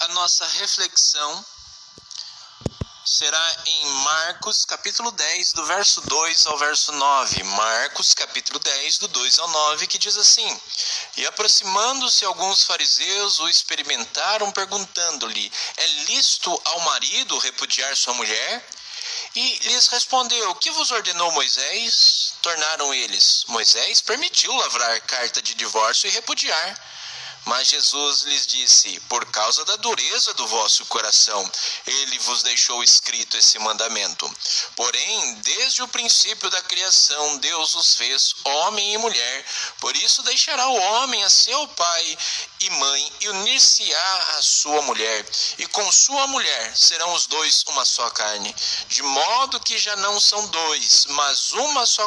a nossa reflexão será em Marcos, capítulo 10, do verso 2 ao verso 9. Marcos, capítulo 10, do 2 ao 9, que diz assim: E aproximando-se alguns fariseus o experimentaram, perguntando-lhe: É lícito ao marido repudiar sua mulher? E lhes respondeu: Que vos ordenou Moisés? Tornaram eles: Moisés permitiu lavrar carta de divórcio e repudiar. Mas Jesus lhes disse: Por causa da dureza do vosso coração, ele vos deixou escrito esse mandamento. Porém, desde o princípio da criação, Deus os fez homem e mulher. Por isso deixará o homem a seu pai e mãe e unir-se-á à sua mulher, e com sua mulher serão os dois uma só carne. De modo que já não são dois, mas uma só,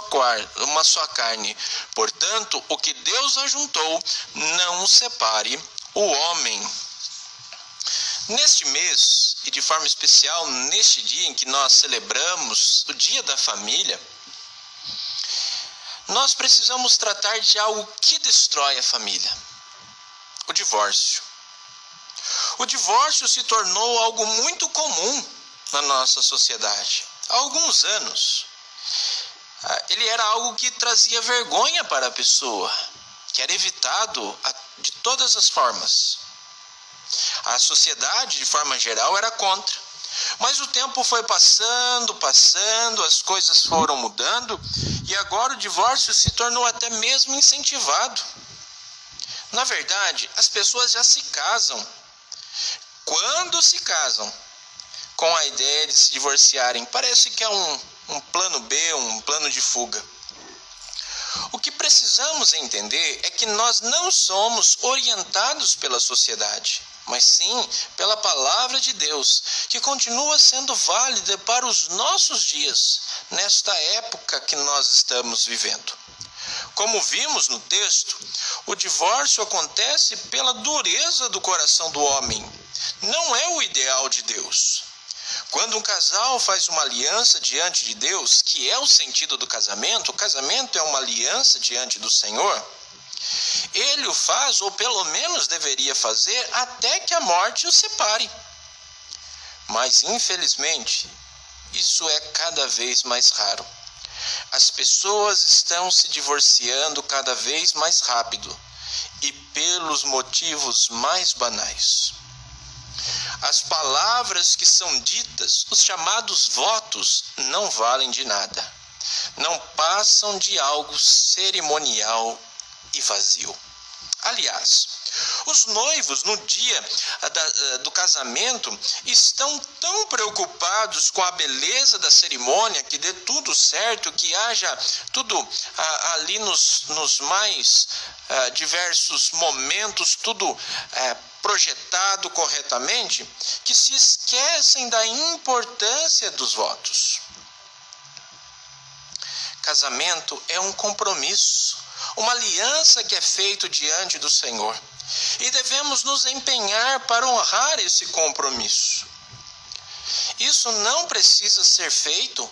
uma só carne. Portanto, o que Deus ajuntou, não separa separe o homem. Neste mês, e de forma especial neste dia em que nós celebramos o Dia da Família, nós precisamos tratar de algo que destrói a família: o divórcio. O divórcio se tornou algo muito comum na nossa sociedade há alguns anos. Ah, ele era algo que trazia vergonha para a pessoa, que era evitado de todas as formas. A sociedade, de forma geral, era contra. Mas o tempo foi passando, passando, as coisas foram mudando e agora o divórcio se tornou até mesmo incentivado. Na verdade, as pessoas já se casam. Quando se casam com a ideia de se divorciarem, parece que é um, um plano B, um plano de fuga. Precisamos entender é que nós não somos orientados pela sociedade, mas sim pela palavra de Deus, que continua sendo válida para os nossos dias, nesta época que nós estamos vivendo. Como vimos no texto, o divórcio acontece pela dureza do coração do homem. Não é o ideal de Deus. Quando um casal faz uma aliança diante de Deus, que é o sentido do casamento, o casamento é uma aliança diante do Senhor, ele o faz, ou pelo menos deveria fazer, até que a morte o separe. Mas, infelizmente, isso é cada vez mais raro. As pessoas estão se divorciando cada vez mais rápido e pelos motivos mais banais. As palavras que são ditas, os chamados votos, não valem de nada. Não passam de algo cerimonial e vazio. Aliás, os noivos, no dia eh, do casamento, estão tão preocupados com a beleza da cerimônia, que dê tudo certo, que haja tudo ah, ali nos, nos mais ah, diversos momentos, tudo eh, projetado corretamente, que se esquecem da importância dos votos. Casamento é um compromisso, uma aliança que é feito diante do Senhor. E devemos nos empenhar para honrar esse compromisso. Isso não precisa ser feito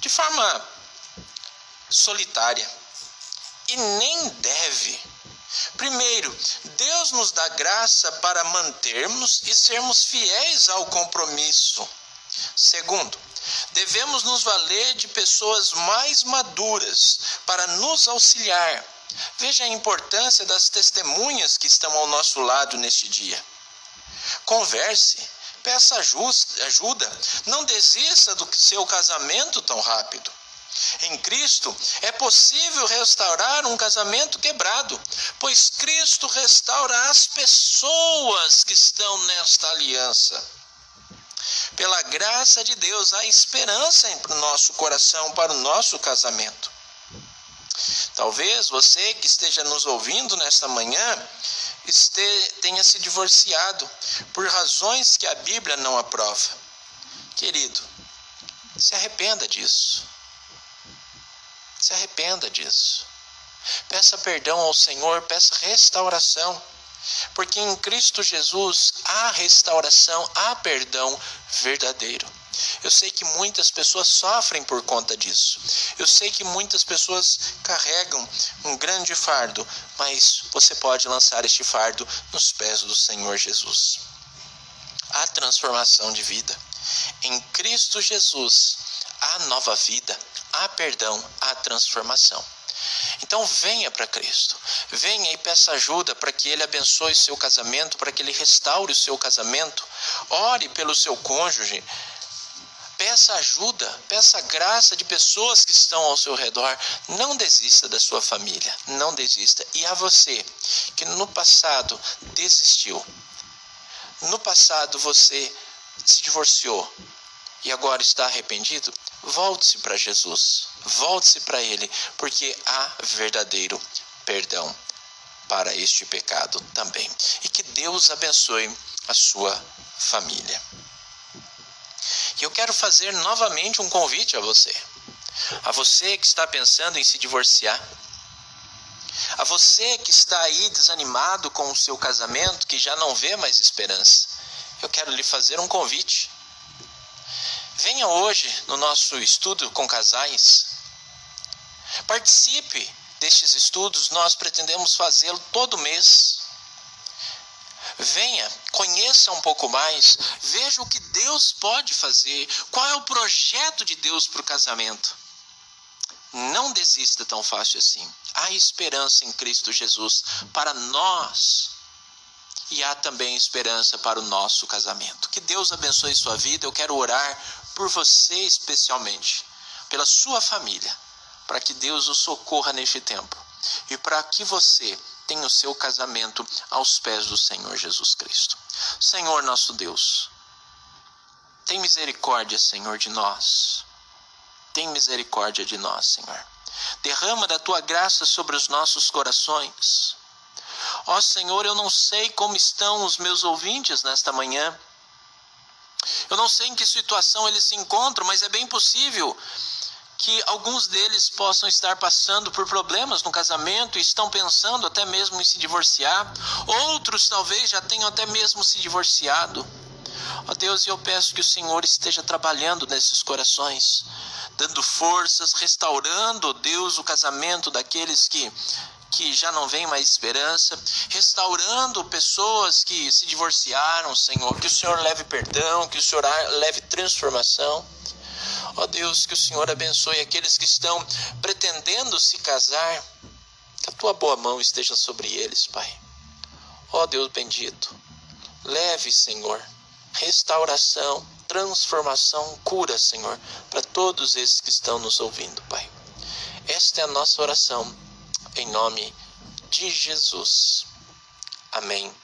de forma solitária e nem deve Primeiro, Deus nos dá graça para mantermos e sermos fiéis ao compromisso. Segundo, devemos nos valer de pessoas mais maduras para nos auxiliar. Veja a importância das testemunhas que estão ao nosso lado neste dia. Converse, peça ajuda, não desista do seu casamento tão rápido. Em Cristo é possível restaurar um casamento quebrado, pois Cristo restaura as pessoas que estão nesta aliança. Pela graça de Deus, há esperança para o nosso coração, para o nosso casamento. Talvez você que esteja nos ouvindo nesta manhã tenha se divorciado por razões que a Bíblia não aprova. Querido, se arrependa disso. Se arrependa disso. Peça perdão ao Senhor, peça restauração. Porque em Cristo Jesus há restauração, há perdão verdadeiro. Eu sei que muitas pessoas sofrem por conta disso. Eu sei que muitas pessoas carregam um grande fardo, mas você pode lançar este fardo nos pés do Senhor Jesus. há transformação de vida. Em Cristo Jesus há nova vida, há perdão, há transformação. Então venha para Cristo, venha e peça ajuda para que Ele abençoe seu casamento, para que Ele restaure o seu casamento. Ore pelo seu cônjuge, peça ajuda, peça graça de pessoas que estão ao seu redor. Não desista da sua família, não desista. E a você que no passado desistiu, no passado você se divorciou e agora está arrependido, volte-se para Jesus, volte-se para Ele, porque há verdadeiro perdão para este pecado também. E que Deus abençoe a sua família. E eu quero fazer novamente um convite a você. A você que está pensando em se divorciar. A você que está aí desanimado com o seu casamento, que já não vê mais esperança. Eu quero lhe fazer um convite. Venha hoje no nosso estudo com casais. Participe destes estudos, nós pretendemos fazê-lo todo mês. Venha, conheça um pouco mais, veja o que Deus pode fazer, qual é o projeto de Deus para o casamento. Não desista tão fácil assim. Há esperança em Cristo Jesus para nós e há também esperança para o nosso casamento. Que Deus abençoe sua vida. Eu quero orar por você especialmente, pela sua família, para que Deus o socorra neste tempo e para que você tenha o seu casamento aos pés do Senhor Jesus Cristo. Senhor nosso Deus, tem misericórdia, Senhor, de nós. Tem misericórdia de nós, Senhor. Derrama da tua graça sobre os nossos corações. Ó Senhor, eu não sei como estão os meus ouvintes nesta manhã. Eu não sei em que situação eles se encontram, mas é bem possível que alguns deles possam estar passando por problemas no casamento e estão pensando até mesmo em se divorciar. Outros talvez já tenham até mesmo se divorciado. Ó Deus, eu peço que o Senhor esteja trabalhando nesses corações, dando forças, restaurando, Deus, o casamento daqueles que que já não vem mais esperança, restaurando pessoas que se divorciaram, Senhor, que o Senhor leve perdão, que o Senhor leve transformação. Ó oh Deus, que o Senhor abençoe aqueles que estão pretendendo se casar. Que a tua boa mão esteja sobre eles, Pai. Ó oh Deus bendito, leve, Senhor, restauração, transformação, cura, Senhor, para todos esses que estão nos ouvindo, Pai. Esta é a nossa oração, em nome de Jesus. Amém